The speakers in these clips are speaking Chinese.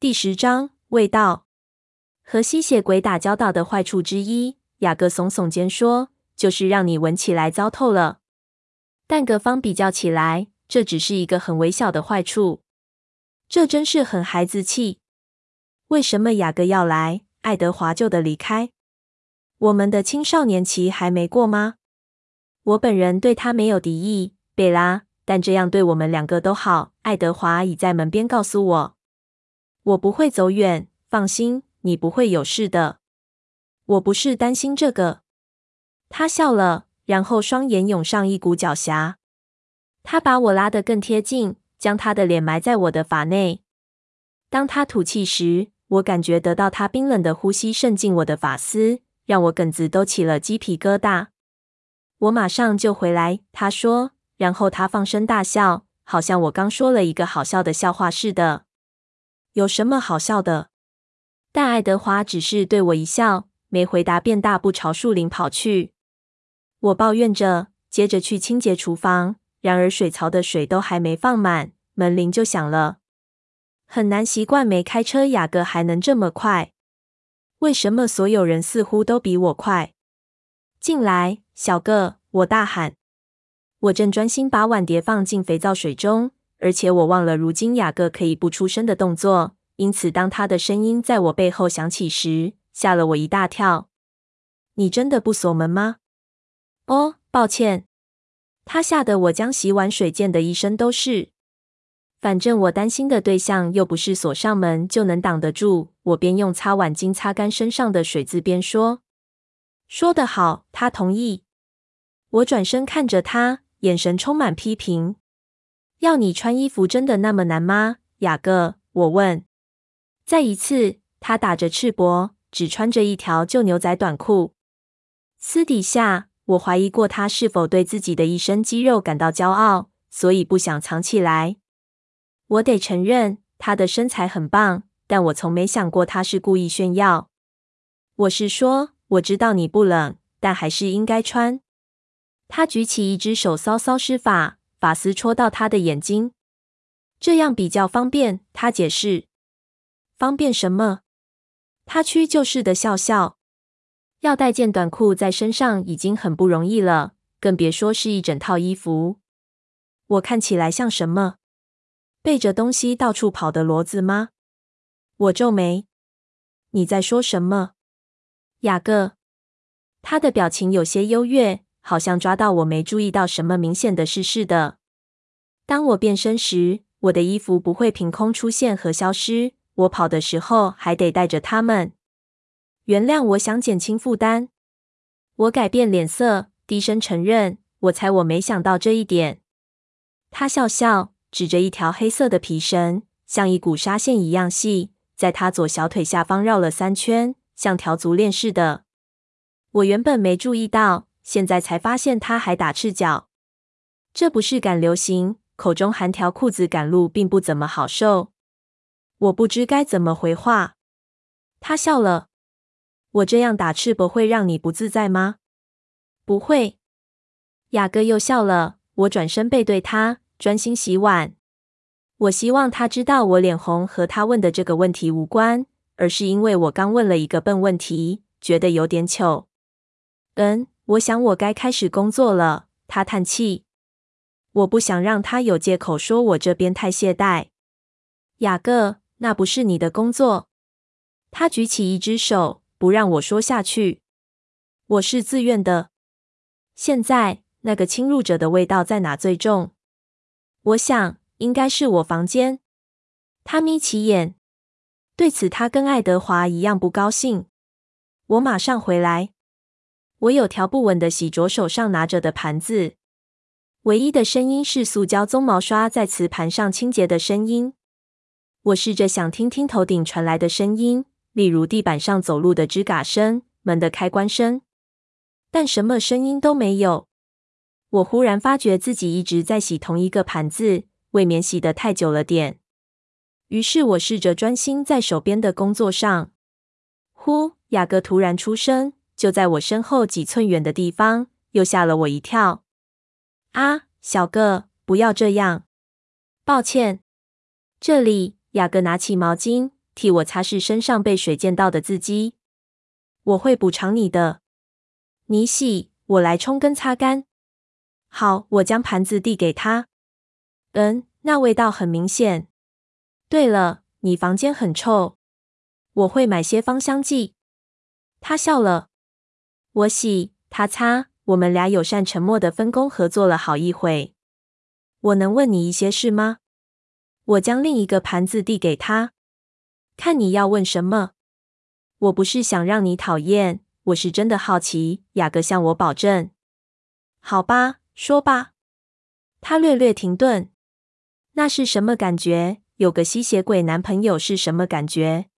第十章，味道。和吸血鬼打交道的坏处之一，雅各耸耸肩说，就是让你闻起来糟透了。但各方比较起来，这只是一个很微小的坏处。这真是很孩子气。为什么雅各要来，爱德华就得离开？我们的青少年期还没过吗？我本人对他没有敌意，贝拉，但这样对我们两个都好。爱德华已在门边告诉我。我不会走远，放心，你不会有事的。我不是担心这个。他笑了，然后双眼涌上一股狡黠。他把我拉得更贴近，将他的脸埋在我的发内。当他吐气时，我感觉得到他冰冷的呼吸渗进我的发丝，让我梗子都起了鸡皮疙瘩。我马上就回来，他说，然后他放声大笑，好像我刚说了一个好笑的笑话似的。有什么好笑的？但爱德华只是对我一笑，没回答，便大步朝树林跑去。我抱怨着，接着去清洁厨房。然而水槽的水都还没放满，门铃就响了。很难习惯没开车，雅各还能这么快。为什么所有人似乎都比我快？进来，小个！我大喊。我正专心把碗碟放进肥皂水中。而且我忘了，如今雅各可以不出声的动作，因此当他的声音在我背后响起时，吓了我一大跳。你真的不锁门吗？哦，抱歉。他吓得我将洗碗水溅得一身都是。反正我担心的对象又不是锁上门就能挡得住。我边用擦碗巾擦干身上的水渍边说：“说得好。”他同意。我转身看着他，眼神充满批评。要你穿衣服真的那么难吗，雅各？我问。再一次，他打着赤膊，只穿着一条旧牛仔短裤。私底下，我怀疑过他是否对自己的一身肌肉感到骄傲，所以不想藏起来。我得承认，他的身材很棒，但我从没想过他是故意炫耀。我是说，我知道你不冷，但还是应该穿。他举起一只手搔搔施法。发丝戳到他的眼睛，这样比较方便。他解释：“方便什么？”他屈就似的笑笑。要带件短裤在身上已经很不容易了，更别说是一整套衣服。我看起来像什么？背着东西到处跑的骡子吗？我皱眉。你在说什么，雅各？他的表情有些优越。好像抓到我没注意到什么明显的事似的。当我变身时，我的衣服不会凭空出现和消失。我跑的时候还得带着它们。原谅我想减轻负担。我改变脸色，低声承认：“我猜我没想到这一点。”他笑笑，指着一条黑色的皮绳，像一股纱线一样细，在他左小腿下方绕了三圈，像条足链似的。我原本没注意到。现在才发现他还打赤脚，这不是赶流行，口中含条裤子赶路并不怎么好受。我不知该怎么回话。他笑了。我这样打赤膊会让你不自在吗？不会。雅各又笑了。我转身背对他，专心洗碗。我希望他知道我脸红和他问的这个问题无关，而是因为我刚问了一个笨问题，觉得有点糗。嗯。我想我该开始工作了。他叹气。我不想让他有借口说我这边太懈怠。雅各，那不是你的工作。他举起一只手，不让我说下去。我是自愿的。现在那个侵入者的味道在哪最重？我想应该是我房间。他眯起眼。对此，他跟爱德华一样不高兴。我马上回来。我有条不紊地洗着手上拿着的盘子，唯一的声音是塑胶鬃毛刷在瓷盘上清洁的声音。我试着想听听头顶传来的声音，例如地板上走路的吱嘎声、门的开关声，但什么声音都没有。我忽然发觉自己一直在洗同一个盘子，未免洗得太久了点。于是我试着专心在手边的工作上。呼！雅各突然出声。就在我身后几寸远的地方，又吓了我一跳。啊，小个，不要这样！抱歉。这里，雅各拿起毛巾，替我擦拭身上被水溅到的字迹。我会补偿你的。你洗，我来冲跟擦干。好，我将盘子递给他。嗯，那味道很明显。对了，你房间很臭。我会买些芳香剂。他笑了。我洗，他擦，我们俩友善沉默的分工合作了好一会。我能问你一些事吗？我将另一个盘子递给他。看你要问什么。我不是想让你讨厌，我是真的好奇。雅各向我保证。好吧，说吧。他略略停顿。那是什么感觉？有个吸血鬼男朋友是什么感觉？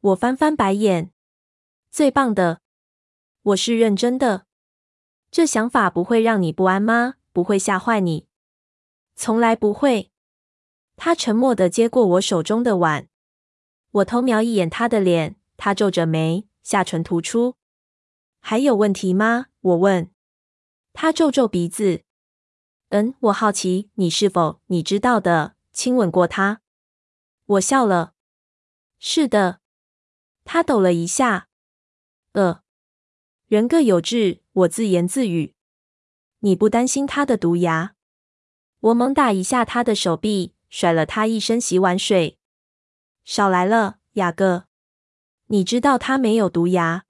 我翻翻白眼。最棒的。我是认真的。这想法不会让你不安吗？不会吓坏你？从来不会。他沉默地接过我手中的碗。我偷瞄一眼他的脸，他皱着眉，下唇突出。还有问题吗？我问。他皱皱鼻子。嗯，我好奇你是否你知道的亲吻过他。我笑了。是的。他抖了一下。呃，人各有志，我自言自语。你不担心他的毒牙？我猛打一下他的手臂，甩了他一身洗碗水。少来了，雅各。你知道他没有毒牙。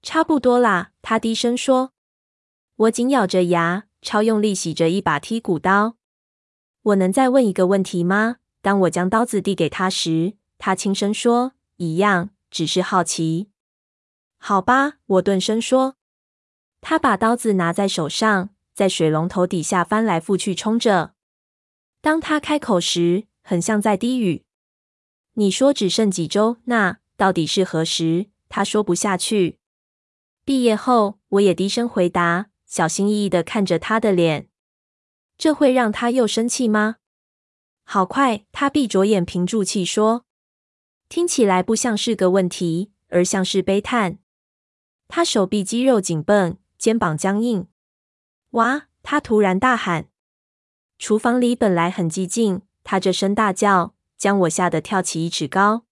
差不多啦，他低声说。我紧咬着牙，超用力洗着一把剔骨刀。我能再问一个问题吗？当我将刀子递给他时，他轻声说：“一样，只是好奇。”好吧，我顿声说。他把刀子拿在手上，在水龙头底下翻来覆去冲着。当他开口时，很像在低语。你说只剩几周，那到底是何时？他说不下去。毕业后，我也低声回答，小心翼翼地看着他的脸。这会让他又生气吗？好快，他闭着眼，屏住气说：“听起来不像是个问题，而像是悲叹。”他手臂肌肉紧绷，肩膀僵硬。哇！他突然大喊。厨房里本来很寂静，他这声大叫将我吓得跳起一尺高。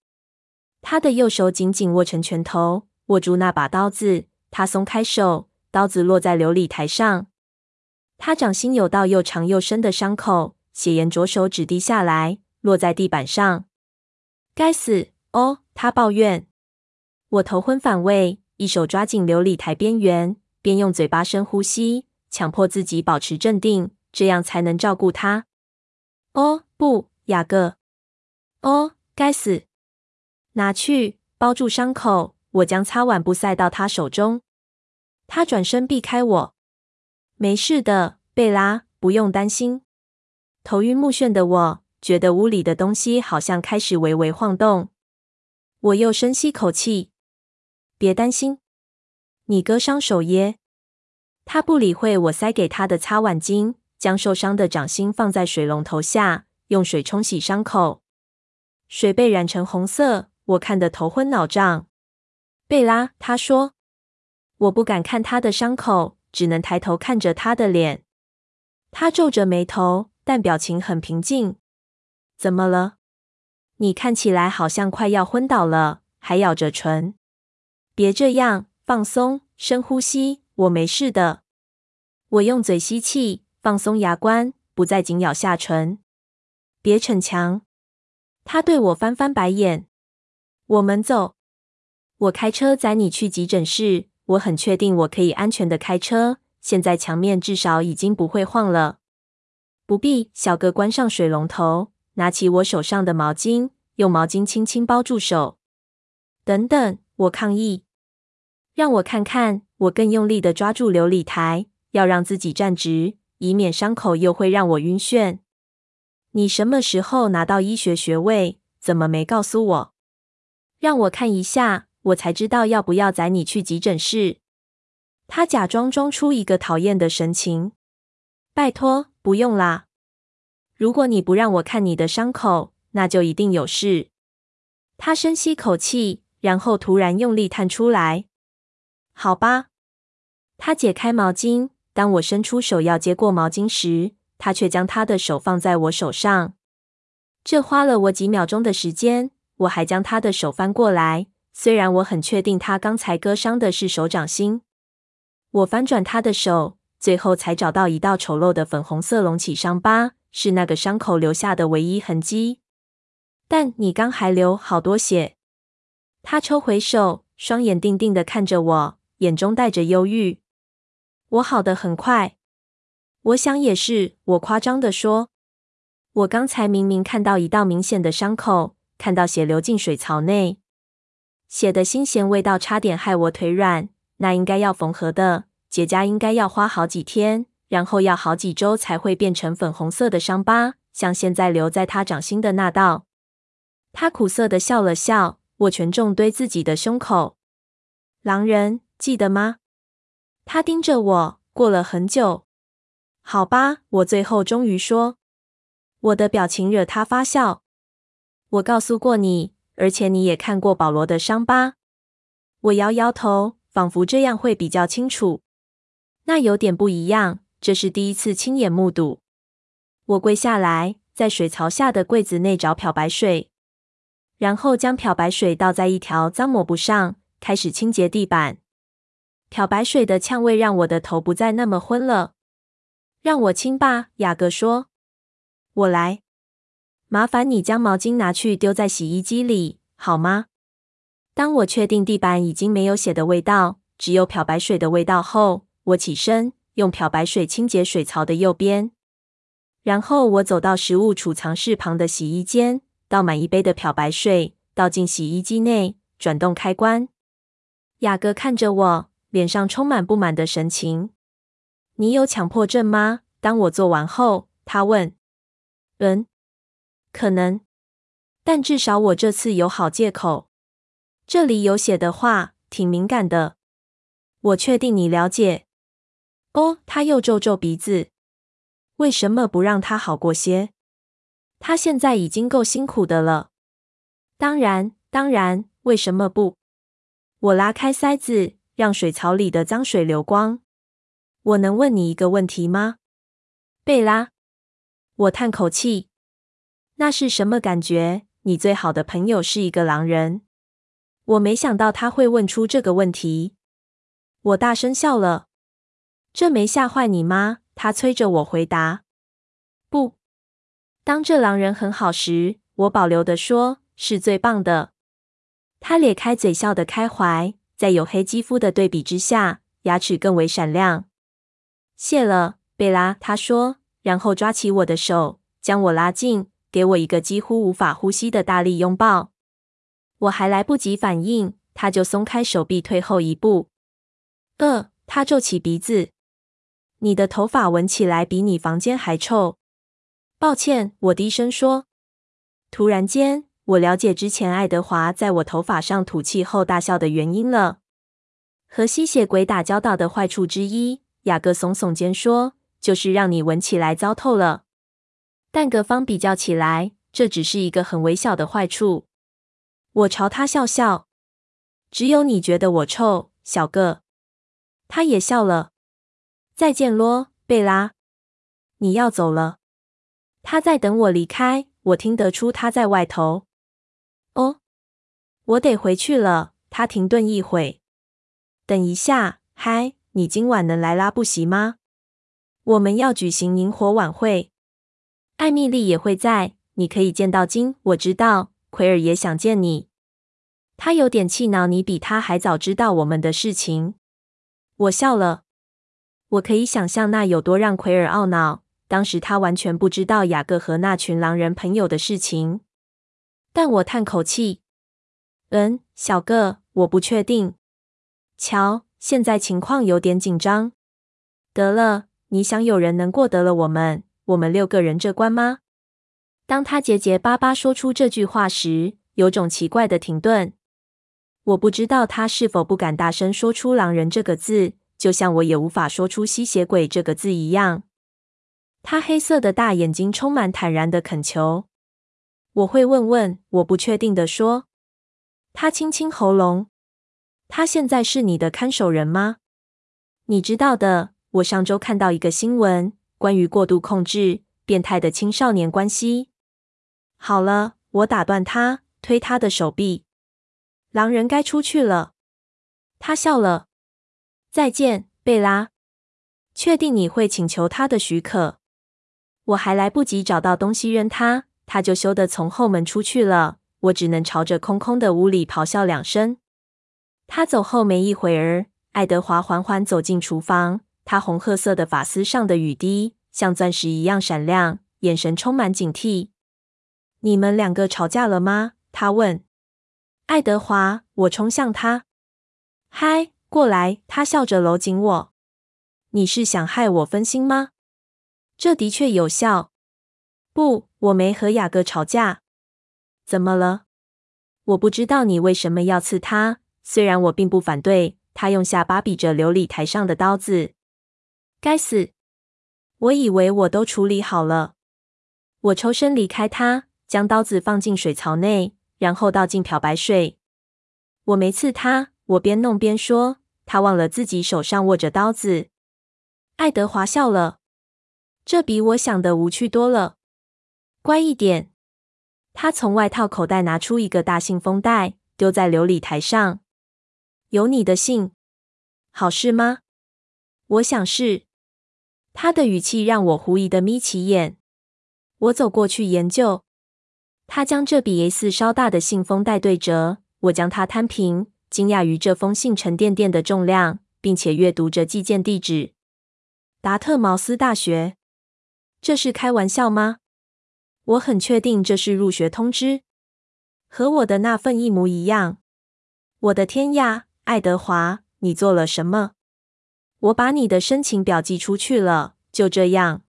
他的右手紧紧握成拳头，握住那把刀子。他松开手，刀子落在琉璃台上。他掌心有道又长又深的伤口，血沿左手指滴下来，落在地板上。该死！哦，他抱怨。我头昏反胃。一手抓紧琉璃台边缘，边用嘴巴深呼吸，强迫自己保持镇定，这样才能照顾他。哦，不，雅各！哦，该死！拿去，包住伤口。我将擦碗布塞到他手中。他转身避开我。没事的，贝拉，不用担心。头晕目眩的我，觉得屋里的东西好像开始微微晃动。我又深吸口气。别担心，你割伤手耶。他不理会我塞给他的擦碗巾，将受伤的掌心放在水龙头下，用水冲洗伤口。水被染成红色，我看得头昏脑胀。贝拉，他说。我不敢看他的伤口，只能抬头看着他的脸。他皱着眉头，但表情很平静。怎么了？你看起来好像快要昏倒了，还咬着唇。别这样，放松，深呼吸。我没事的。我用嘴吸气，放松牙关，不再紧咬下唇。别逞强。他对我翻翻白眼。我们走。我开车载你去急诊室。我很确定我可以安全的开车。现在墙面至少已经不会晃了。不必。小哥关上水龙头，拿起我手上的毛巾，用毛巾轻轻包住手。等等，我抗议。让我看看，我更用力的抓住琉璃台，要让自己站直，以免伤口又会让我晕眩。你什么时候拿到医学学位？怎么没告诉我？让我看一下，我才知道要不要载你去急诊室。他假装装出一个讨厌的神情。拜托，不用啦。如果你不让我看你的伤口，那就一定有事。他深吸口气，然后突然用力探出来。好吧，他解开毛巾。当我伸出手要接过毛巾时，他却将他的手放在我手上。这花了我几秒钟的时间。我还将他的手翻过来，虽然我很确定他刚才割伤的是手掌心。我翻转他的手，最后才找到一道丑陋的粉红色隆起伤疤，是那个伤口留下的唯一痕迹。但你刚还流好多血。他抽回手，双眼定定地看着我，眼中带着忧郁。我好的很快。我想也是，我夸张的说。我刚才明明看到一道明显的伤口，看到血流进水槽内，血的新鲜味道差点害我腿软。那应该要缝合的结痂，应该要花好几天，然后要好几周才会变成粉红色的伤疤，像现在留在他掌心的那道。他苦涩的笑了笑，握拳重对自己的胸口。狼人，记得吗？他盯着我，过了很久。好吧，我最后终于说。我的表情惹他发笑。我告诉过你，而且你也看过保罗的伤疤。我摇摇头。仿佛这样会比较清楚。那有点不一样，这是第一次亲眼目睹。我跪下来，在水槽下的柜子内找漂白水，然后将漂白水倒在一条脏抹布上，开始清洁地板。漂白水的呛味让我的头不再那么昏了。让我亲吧，雅各说。我来。麻烦你将毛巾拿去丢在洗衣机里，好吗？当我确定地板已经没有血的味道，只有漂白水的味道后，我起身用漂白水清洁水槽的右边。然后我走到食物储藏室旁的洗衣间，倒满一杯的漂白水，倒进洗衣机内，转动开关。雅各看着我，脸上充满不满的神情。“你有强迫症吗？”当我做完后，他问。“嗯，可能，但至少我这次有好借口。”这里有写的话，挺敏感的。我确定你了解。哦，他又皱皱鼻子。为什么不让他好过些？他现在已经够辛苦的了。当然，当然，为什么不？我拉开塞子，让水槽里的脏水流光。我能问你一个问题吗？贝拉。我叹口气。那是什么感觉？你最好的朋友是一个狼人。我没想到他会问出这个问题，我大声笑了。这没吓坏你吗？他催着我回答。不，当这狼人很好时，我保留的说，是最棒的。他咧开嘴笑得开怀，在黝黑肌肤的对比之下，牙齿更为闪亮。谢了，贝拉，他说，然后抓起我的手，将我拉近，给我一个几乎无法呼吸的大力拥抱。我还来不及反应，他就松开手臂，退后一步。呃，他皱起鼻子。你的头发闻起来比你房间还臭。抱歉，我低声说。突然间，我了解之前爱德华在我头发上吐气后大笑的原因了。和吸血鬼打交道的坏处之一，雅各耸耸肩说，就是让你闻起来糟透了。但各方比较起来，这只是一个很微小的坏处。我朝他笑笑，只有你觉得我臭，小个。他也笑了。再见咯，贝拉。你要走了。他在等我离开，我听得出他在外头。哦，我得回去了。他停顿一会，等一下，嗨，你今晚能来拉布席吗？我们要举行萤火晚会，艾米丽也会在，你可以见到金。我知道。奎尔也想见你，他有点气恼你比他还早知道我们的事情。我笑了，我可以想象那有多让奎尔懊恼。当时他完全不知道雅各和那群狼人朋友的事情。但我叹口气，嗯，小个，我不确定。瞧，现在情况有点紧张。得了，你想有人能过得了我们，我们六个人这关吗？当他结结巴巴说出这句话时，有种奇怪的停顿。我不知道他是否不敢大声说出“狼人”这个字，就像我也无法说出“吸血鬼”这个字一样。他黑色的大眼睛充满坦然的恳求。我会问问，我不确定的说。他清清喉咙。他现在是你的看守人吗？你知道的，我上周看到一个新闻，关于过度控制、变态的青少年关系。好了，我打断他，推他的手臂。狼人该出去了。他笑了。再见，贝拉。确定你会请求他的许可？我还来不及找到东西扔他，他就羞得从后门出去了。我只能朝着空空的屋里咆哮两声。他走后没一会儿，爱德华缓缓走进厨房。他红褐色的发丝上的雨滴像钻石一样闪亮，眼神充满警惕。你们两个吵架了吗？他问。爱德华，我冲向他。嗨，过来！他笑着搂紧我。你是想害我分心吗？这的确有效。不，我没和雅各吵架。怎么了？我不知道你为什么要刺他。虽然我并不反对。他用下巴比着琉璃台上的刀子。该死！我以为我都处理好了。我抽身离开他，将刀子放进水槽内，然后倒进漂白水。我没刺他。我边弄边说。他忘了自己手上握着刀子。爱德华笑了。这比我想的无趣多了。乖一点。他从外套口袋拿出一个大信封袋，丢在琉璃台上。有你的信，好事吗？我想是。他的语气让我狐疑的眯起眼。我走过去研究。他将这比 A4 稍大的信封袋对折，我将它摊平，惊讶于这封信沉甸甸的重量，并且阅读着寄件地址：达特茅斯大学。这是开玩笑吗？我很确定这是入学通知，和我的那份一模一样。我的天呀，爱德华，你做了什么？我把你的申请表寄出去了，就这样。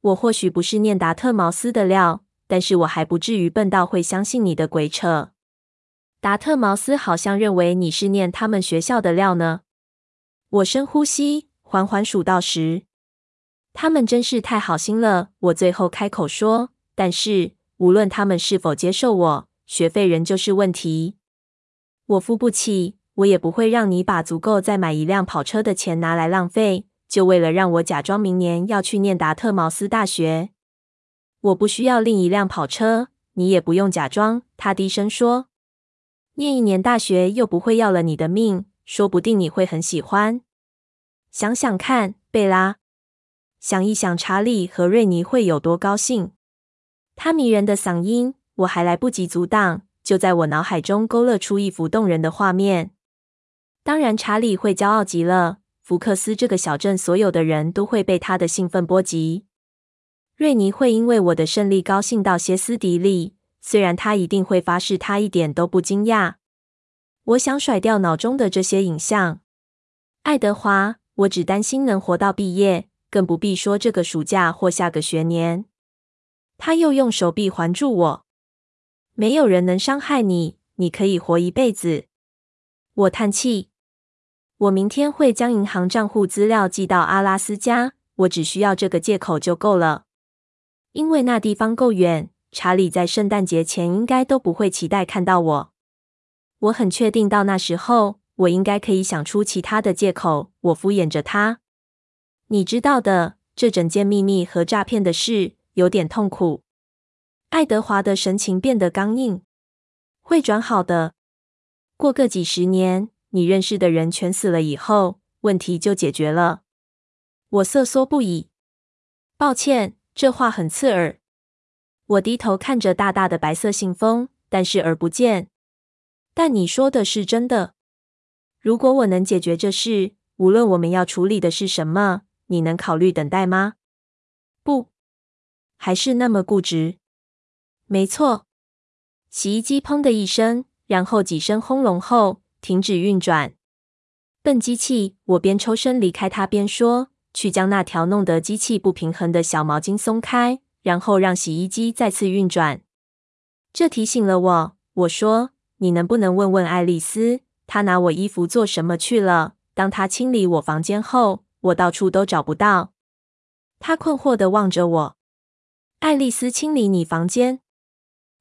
我或许不是念达特茅斯的料，但是我还不至于笨到会相信你的鬼扯。达特茅斯好像认为你是念他们学校的料呢。我深呼吸，缓缓数到十。他们真是太好心了，我最后开口说。但是，无论他们是否接受我，学费仍旧是问题。我付不起，我也不会让你把足够再买一辆跑车的钱拿来浪费，就为了让我假装明年要去念达特茅斯大学。我不需要另一辆跑车，你也不用假装。他低声说：“念一年大学又不会要了你的命，说不定你会很喜欢。想想看，贝拉，想一想，查理和瑞尼会有多高兴。”他迷人的嗓音，我还来不及阻挡，就在我脑海中勾勒出一幅动人的画面。当然，查理会骄傲极了。福克斯这个小镇所有的人都会被他的兴奋波及。瑞尼会因为我的胜利高兴到歇斯底里，虽然他一定会发誓他一点都不惊讶。我想甩掉脑中的这些影像。爱德华，我只担心能活到毕业，更不必说这个暑假或下个学年。他又用手臂环住我。没有人能伤害你，你可以活一辈子。我叹气。我明天会将银行账户资料寄到阿拉斯加，我只需要这个借口就够了。因为那地方够远，查理在圣诞节前应该都不会期待看到我。我很确定到那时候，我应该可以想出其他的借口。我敷衍着他。你知道的，这整件秘密和诈骗的事。有点痛苦。爱德华的神情变得刚硬。会转好的。过个几十年，你认识的人全死了以后，问题就解决了。我瑟缩不已。抱歉，这话很刺耳。我低头看着大大的白色信封，但视而不见。但你说的是真的。如果我能解决这事，无论我们要处理的是什么，你能考虑等待吗？不。还是那么固执。没错，洗衣机砰的一声，然后几声轰隆后停止运转。笨机器！我边抽身离开它边说：“去将那条弄得机器不平衡的小毛巾松开，然后让洗衣机再次运转。”这提醒了我。我说：“你能不能问问爱丽丝，她拿我衣服做什么去了？当她清理我房间后，我到处都找不到。”她困惑的望着我。爱丽丝清理你房间？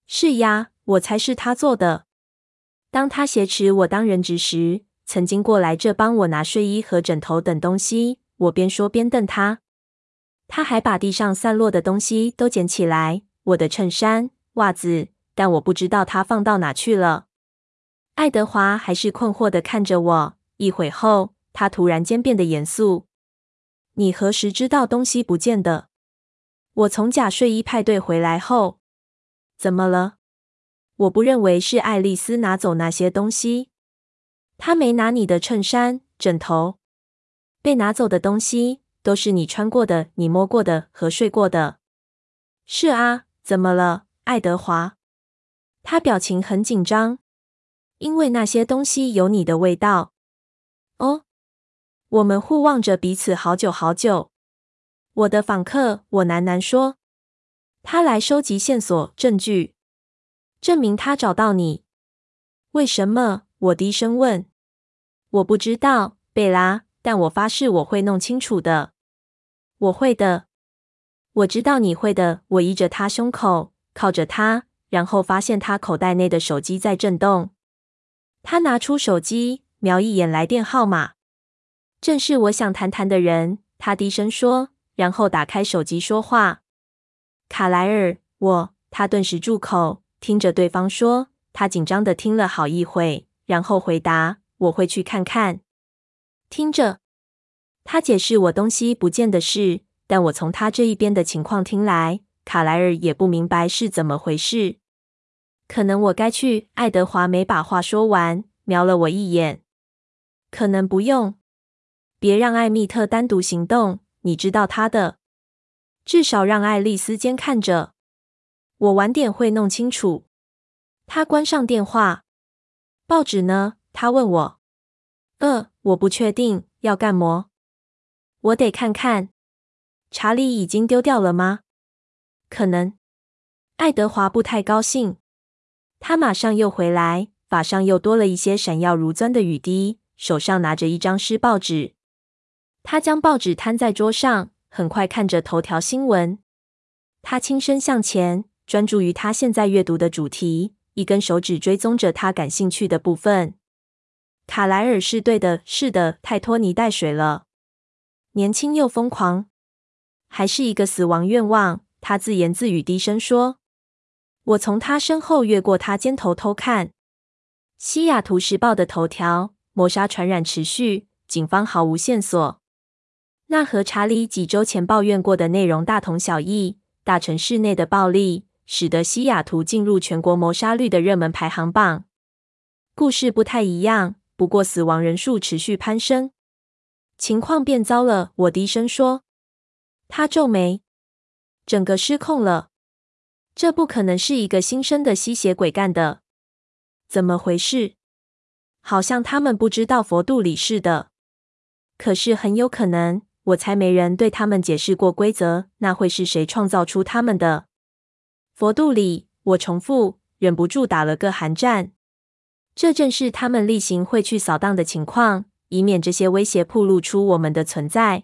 是呀，我猜是她做的。当她挟持我当人质时，曾经过来这帮我拿睡衣和枕头等东西。我边说边瞪她。她还把地上散落的东西都捡起来：我的衬衫、袜子、但我不知道他放到哪去了。爱德华还是困惑的看着我。一会后，他突然间变得严肃：“你何时知道东西不见的？”我从假睡衣派对回来后。怎么了？我不认为是爱丽丝拿走那些东西。她没拿你的衬衫、枕头。被拿走的东西都是你穿过的、你摸过的和睡过的。是啊，怎么了，爱德华？他表情很紧张，因为那些东西有你的味道。哦，我们互望着彼此好久好久。我的访客，我喃喃说。他来收集线索、证据，证明他找到你。为什么？我低声问。我不知道，贝拉，但我发誓我会弄清楚的。我会的。我知道你会的。我依着他胸口，靠着他，然后发现他口袋内的手机在震动。他拿出手机，瞄一眼来电号码，正是我想谈谈的人。他低声说，然后打开手机说话。卡莱尔，我……他顿时住口，听着对方说。他紧张的听了好一会，然后回答：“我会去看看。”听着，他解释我东西不见的事，但我从他这一边的情况听来，卡莱尔也不明白是怎么回事。可能我该去。爱德华没把话说完，瞄了我一眼。可能不用，别让艾蜜特单独行动，你知道他的。至少让爱丽丝监看着。我晚点会弄清楚。他关上电话。报纸呢？他问我。呃，我不确定。要干么？我得看看。查理已经丢掉了吗？可能。爱德华不太高兴。他马上又回来，法上又多了一些闪耀如钻的雨滴，手上拿着一张湿报纸。他将报纸摊在桌上。很快看着头条新闻，他轻身向前，专注于他现在阅读的主题，一根手指追踪着他感兴趣的部分。卡莱尔是对的，是的，太拖泥带水了，年轻又疯狂，还是一个死亡愿望。他自言自语，低声说：“我从他身后越过他肩头偷看。”西雅图时报的头条：谋杀传染持续，警方毫无线索。那和查理几周前抱怨过的内容大同小异。大城市内的暴力使得西雅图进入全国谋杀率的热门排行榜。故事不太一样，不过死亡人数持续攀升，情况变糟了。我低声说。他皱眉，整个失控了。这不可能是一个新生的吸血鬼干的。怎么回事？好像他们不知道佛度里似的。可是很有可能。我猜没人对他们解释过规则，那会是谁创造出他们的？佛度里，我重复，忍不住打了个寒战。这正是他们例行会去扫荡的情况，以免这些威胁暴露出我们的存在。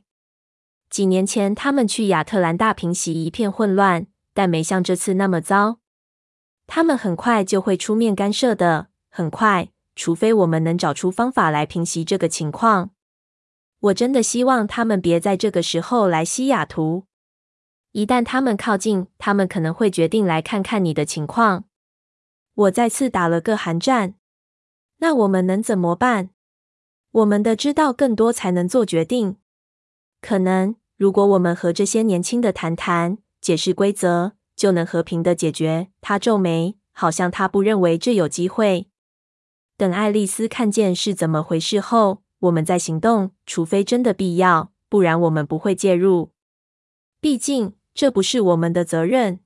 几年前，他们去亚特兰大平息一片混乱，但没像这次那么糟。他们很快就会出面干涉的，很快，除非我们能找出方法来平息这个情况。我真的希望他们别在这个时候来西雅图。一旦他们靠近，他们可能会决定来看看你的情况。我再次打了个寒战。那我们能怎么办？我们得知道更多才能做决定。可能，如果我们和这些年轻的谈谈，解释规则，就能和平的解决。他皱眉，好像他不认为这有机会。等爱丽丝看见是怎么回事后。我们在行动，除非真的必要，不然我们不会介入。毕竟这不是我们的责任。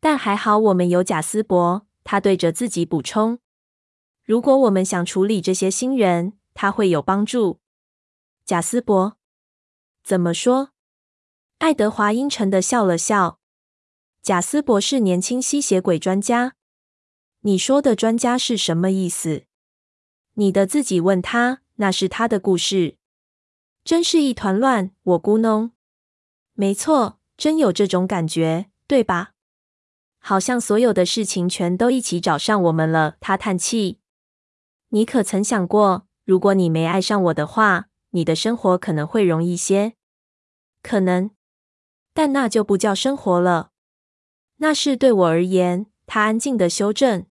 但还好我们有贾斯伯，他对着自己补充：“如果我们想处理这些新人，他会有帮助。”贾斯伯怎么说？爱德华阴沉地笑了笑。贾斯伯是年轻吸血鬼专家。你说的专家是什么意思？你的自己问他。那是他的故事，真是一团乱。我咕哝，没错，真有这种感觉，对吧？好像所有的事情全都一起找上我们了。他叹气。你可曾想过，如果你没爱上我的话，你的生活可能会容易些？可能，但那就不叫生活了。那是对我而言，他安静地修正。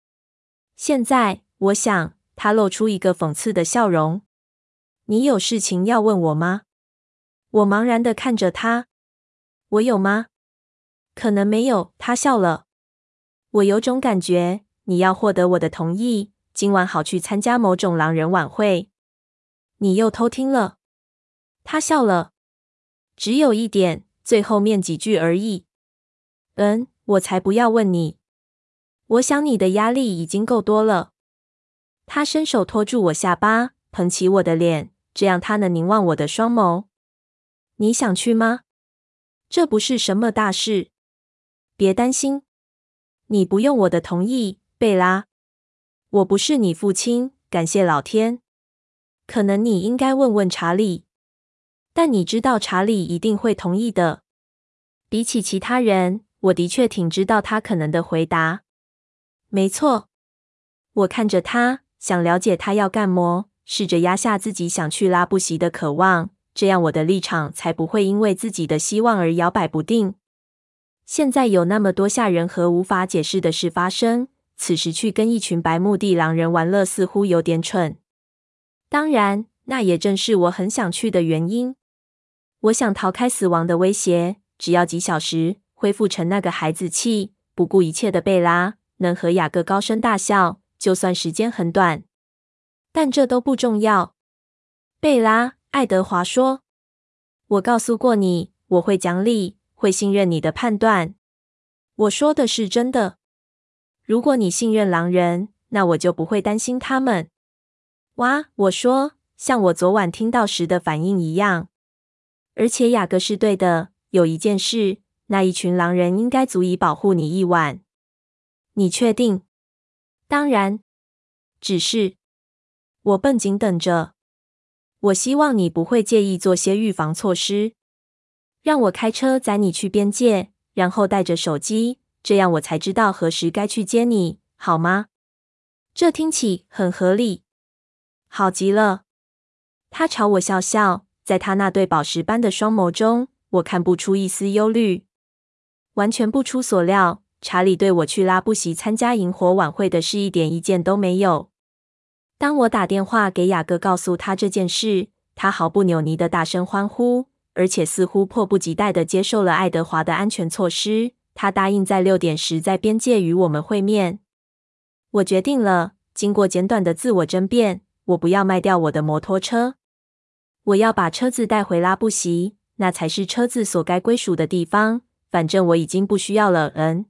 现在，我想，他露出一个讽刺的笑容。你有事情要问我吗？我茫然的看着他。我有吗？可能没有。他笑了。我有种感觉，你要获得我的同意，今晚好去参加某种狼人晚会。你又偷听了。他笑了。只有一点，最后面几句而已。嗯，我才不要问你。我想你的压力已经够多了。他伸手托住我下巴，捧起我的脸，这样他能凝望我的双眸。你想去吗？这不是什么大事。别担心，你不用我的同意，贝拉。我不是你父亲，感谢老天。可能你应该问问查理，但你知道查理一定会同意的。比起其他人，我的确挺知道他可能的回答。没错，我看着他，想了解他要干么，试着压下自己想去拉布席的渴望，这样我的立场才不会因为自己的希望而摇摆不定。现在有那么多吓人和无法解释的事发生，此时去跟一群白目的狼人玩乐似乎有点蠢。当然，那也正是我很想去的原因。我想逃开死亡的威胁，只要几小时，恢复成那个孩子气、不顾一切的贝拉。能和雅各高声大笑，就算时间很短，但这都不重要。贝拉，爱德华说：“我告诉过你，我会讲理，会信任你的判断。我说的是真的。如果你信任狼人，那我就不会担心他们。”哇，我说，像我昨晚听到时的反应一样。而且雅各是对的，有一件事，那一群狼人应该足以保护你一晚。你确定？当然，只是我绷紧等着。我希望你不会介意做些预防措施，让我开车载你去边界，然后带着手机，这样我才知道何时该去接你，好吗？这听起很合理。好极了。他朝我笑笑，在他那对宝石般的双眸中，我看不出一丝忧虑，完全不出所料。查理对我去拉布席参加萤火晚会的事一点意见都没有。当我打电话给雅各，告诉他这件事，他毫不扭捏的大声欢呼，而且似乎迫不及待的接受了爱德华的安全措施。他答应在六点时在边界与我们会面。我决定了，经过简短的自我争辩，我不要卖掉我的摩托车。我要把车子带回拉布席，那才是车子所该归属的地方。反正我已经不需要了。嗯。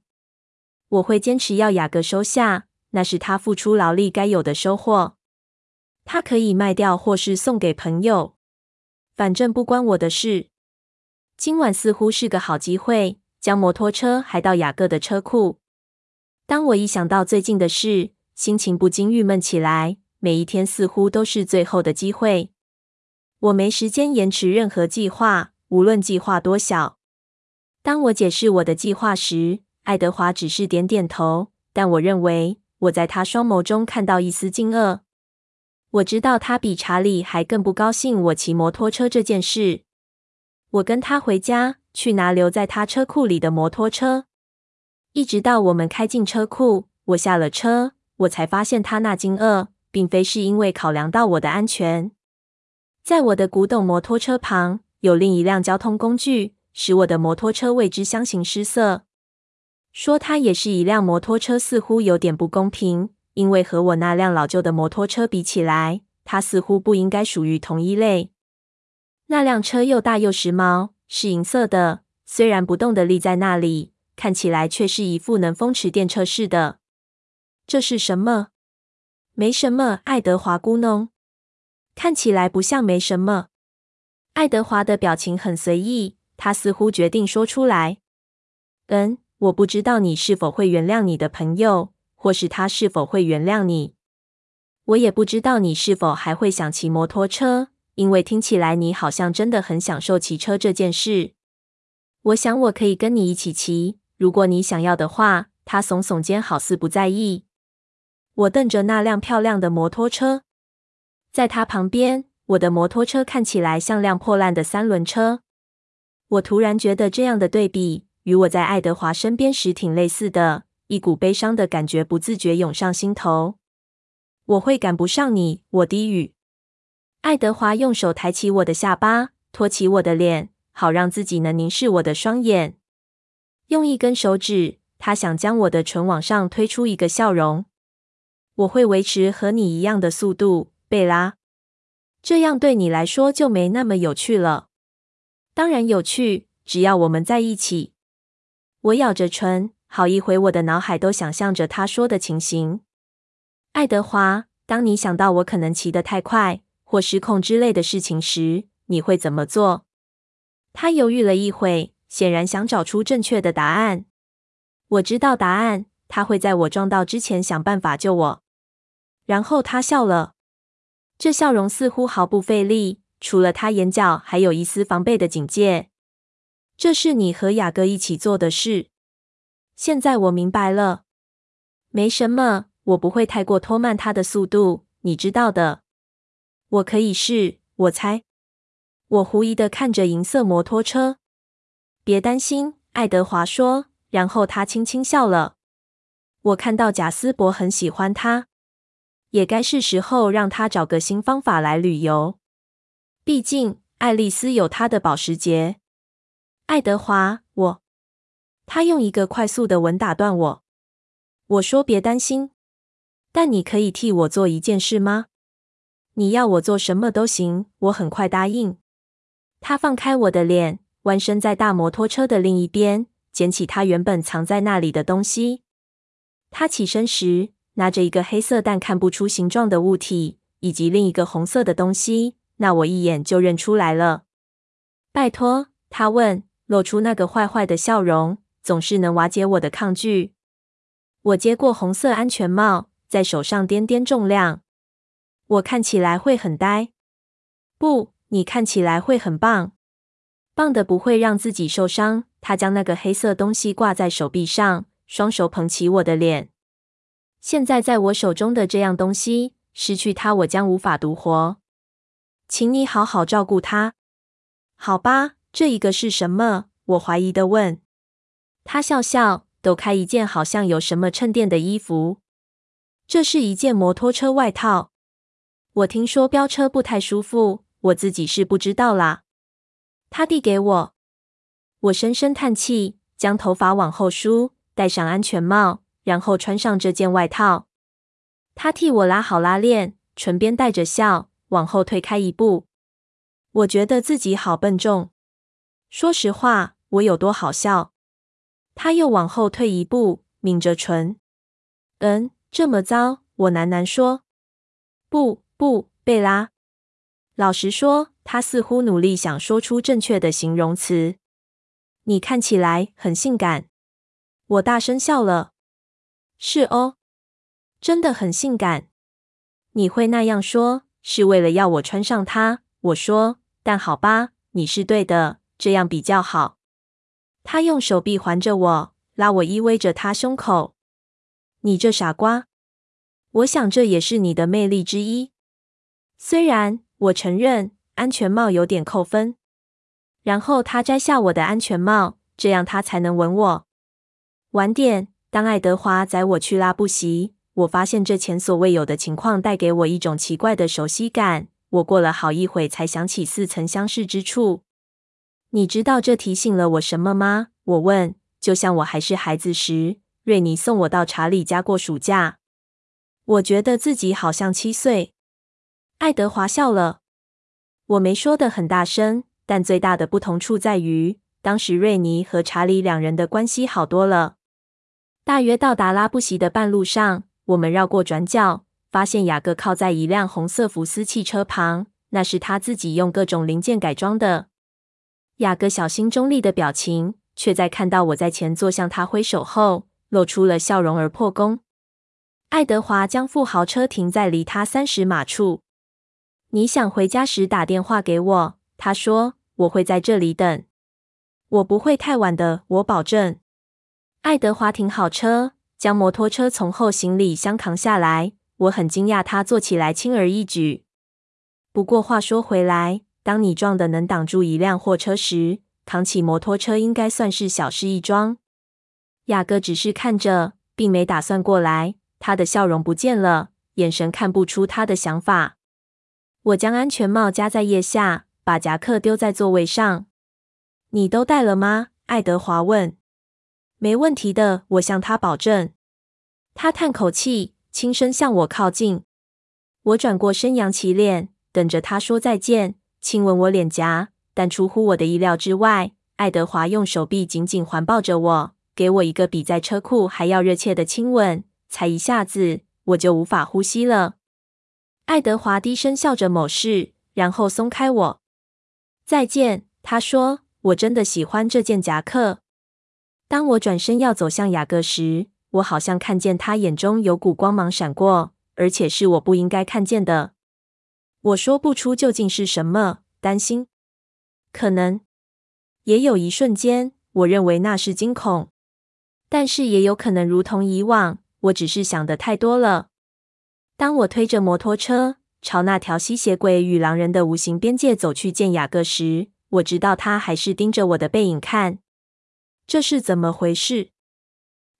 我会坚持要雅各收下，那是他付出劳力该有的收获。他可以卖掉或是送给朋友，反正不关我的事。今晚似乎是个好机会，将摩托车还到雅各的车库。当我一想到最近的事，心情不禁郁闷起来。每一天似乎都是最后的机会。我没时间延迟任何计划，无论计划多小。当我解释我的计划时，爱德华只是点点头，但我认为我在他双眸中看到一丝惊愕。我知道他比查理还更不高兴我骑摩托车这件事。我跟他回家，去拿留在他车库里的摩托车。一直到我们开进车库，我下了车，我才发现他那惊愕，并非是因为考量到我的安全。在我的古董摩托车旁，有另一辆交通工具，使我的摩托车为之相形失色。说它也是一辆摩托车，似乎有点不公平，因为和我那辆老旧的摩托车比起来，它似乎不应该属于同一类。那辆车又大又时髦，是银色的，虽然不动的立在那里，看起来却是一副能风驰电掣似的。这是什么？没什么，爱德华咕哝。看起来不像没什么。爱德华的表情很随意，他似乎决定说出来。嗯。我不知道你是否会原谅你的朋友，或是他是否会原谅你。我也不知道你是否还会想骑摩托车，因为听起来你好像真的很享受骑车这件事。我想我可以跟你一起骑，如果你想要的话。他耸耸肩，好似不在意。我瞪着那辆漂亮的摩托车，在他旁边，我的摩托车看起来像辆破烂的三轮车。我突然觉得这样的对比。与我在爱德华身边时挺类似的，一股悲伤的感觉不自觉涌上心头。我会赶不上你，我低语。爱德华用手抬起我的下巴，托起我的脸，好让自己能凝视我的双眼。用一根手指，他想将我的唇往上推出一个笑容。我会维持和你一样的速度，贝拉。这样对你来说就没那么有趣了。当然有趣，只要我们在一起。我咬着唇，好一回我的脑海都想象着他说的情形。爱德华，当你想到我可能骑得太快或失控之类的事情时，你会怎么做？他犹豫了一会，显然想找出正确的答案。我知道答案，他会在我撞到之前想办法救我。然后他笑了，这笑容似乎毫不费力，除了他眼角还有一丝防备的警戒。这是你和雅各一起做的事。现在我明白了，没什么。我不会太过拖慢他的速度，你知道的。我可以试，我猜。我狐疑的看着银色摩托车。别担心，爱德华说，然后他轻轻笑了。我看到贾斯伯很喜欢他，也该是时候让他找个新方法来旅游。毕竟爱丽丝有她的保时捷。爱德华，他用一个快速的吻打断我。我说别担心。但你可以替我做一件事吗？你要我做什么都行，我很快答应。他放开我的脸，弯身在大摩托车的另一边，捡起他原本藏在那里的东西。他起身时拿着一个黑色但看不出形状的物体，以及另一个红色的东西，那我一眼就认出来了。拜托，他问，露出那个坏坏的笑容，总是能瓦解我的抗拒。我接过红色安全帽。在手上掂掂重量，我看起来会很呆。不，你看起来会很棒，棒的不会让自己受伤。他将那个黑色东西挂在手臂上，双手捧起我的脸。现在在我手中的这样东西，失去它我将无法独活。请你好好照顾它。好吧，这一个是什么？我怀疑的问。他笑笑，抖开一件好像有什么衬垫的衣服。这是一件摩托车外套。我听说飙车不太舒服，我自己是不知道啦。他递给我，我深深叹气，将头发往后梳，戴上安全帽，然后穿上这件外套。他替我拉好拉链，唇边带着笑，往后退开一步。我觉得自己好笨重。说实话，我有多好笑？他又往后退一步，抿着唇。嗯。这么糟，我喃喃说：“不，不，贝拉。”老实说，他似乎努力想说出正确的形容词。你看起来很性感。我大声笑了。是哦，真的很性感。你会那样说，是为了要我穿上它。我说，但好吧，你是对的，这样比较好。他用手臂环着我，拉我依偎着他胸口。你这傻瓜！我想这也是你的魅力之一。虽然我承认安全帽有点扣分。然后他摘下我的安全帽，这样他才能吻我。晚点，当爱德华载我去拉布席，我发现这前所未有的情况带给我一种奇怪的熟悉感。我过了好一会才想起似曾相识之处。你知道这提醒了我什么吗？我问。就像我还是孩子时。瑞尼送我到查理家过暑假，我觉得自己好像七岁。爱德华笑了，我没说的很大声，但最大的不同处在于，当时瑞尼和查理两人的关系好多了。大约到达拉布席的半路上，我们绕过转角，发现雅各靠在一辆红色福斯汽车旁，那是他自己用各种零件改装的。雅各小心中立的表情，却在看到我在前座向他挥手后，露出了笑容而破功。爱德华将富豪车停在离他三十码处。你想回家时打电话给我，他说，我会在这里等。我不会太晚的，我保证。爱德华停好车，将摩托车从后行李箱扛下来。我很惊讶他坐起来轻而易举。不过话说回来，当你撞的能挡住一辆货车时，扛起摩托车应该算是小事一桩。雅各只是看着，并没打算过来。他的笑容不见了，眼神看不出他的想法。我将安全帽夹在腋下，把夹克丢在座位上。你都带了吗？爱德华问。没问题的，我向他保证。他叹口气，轻声向我靠近。我转过身，扬起脸，等着他说再见，亲吻我脸颊。但出乎我的意料之外，爱德华用手臂紧紧环抱着我，给我一个比在车库还要热切的亲吻。才一下子，我就无法呼吸了。爱德华低声笑着某事，然后松开我。再见，他说。我真的喜欢这件夹克。当我转身要走向雅各时，我好像看见他眼中有股光芒闪过，而且是我不应该看见的。我说不出究竟是什么，担心，可能，也有一瞬间，我认为那是惊恐，但是也有可能如同以往，我只是想的太多了。当我推着摩托车朝那条吸血鬼与狼人的无形边界走去见雅各时，我知道他还是盯着我的背影看。这是怎么回事？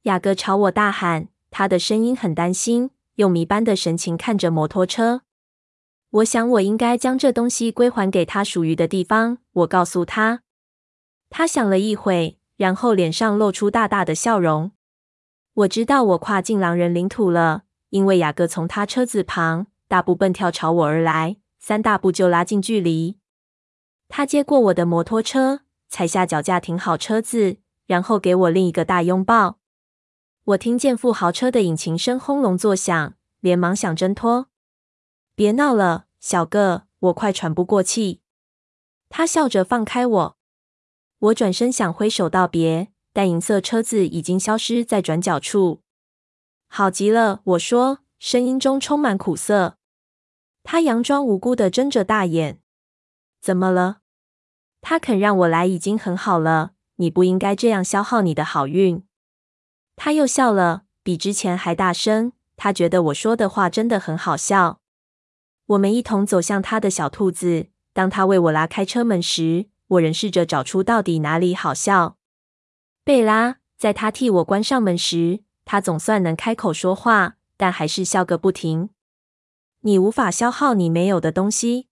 雅各朝我大喊，他的声音很担心，用谜般的神情看着摩托车。我想我应该将这东西归还给他属于的地方。我告诉他。他想了一会，然后脸上露出大大的笑容。我知道我跨进狼人领土了，因为雅各从他车子旁大步奔跳朝我而来，三大步就拉近距离。他接过我的摩托车，踩下脚架停好车子，然后给我另一个大拥抱。我听见富豪车的引擎声轰隆作响，连忙想挣脱。别闹了，小个，我快喘不过气。他笑着放开我。我转身想挥手道别，但银色车子已经消失在转角处。好极了，我说，声音中充满苦涩。他佯装无辜地睁着大眼。怎么了？他肯让我来已经很好了。你不应该这样消耗你的好运。他又笑了，比之前还大声。他觉得我说的话真的很好笑。我们一同走向他的小兔子。当他为我拉开车门时，我仍试着找出到底哪里好笑。贝拉，在他替我关上门时，他总算能开口说话，但还是笑个不停。你无法消耗你没有的东西。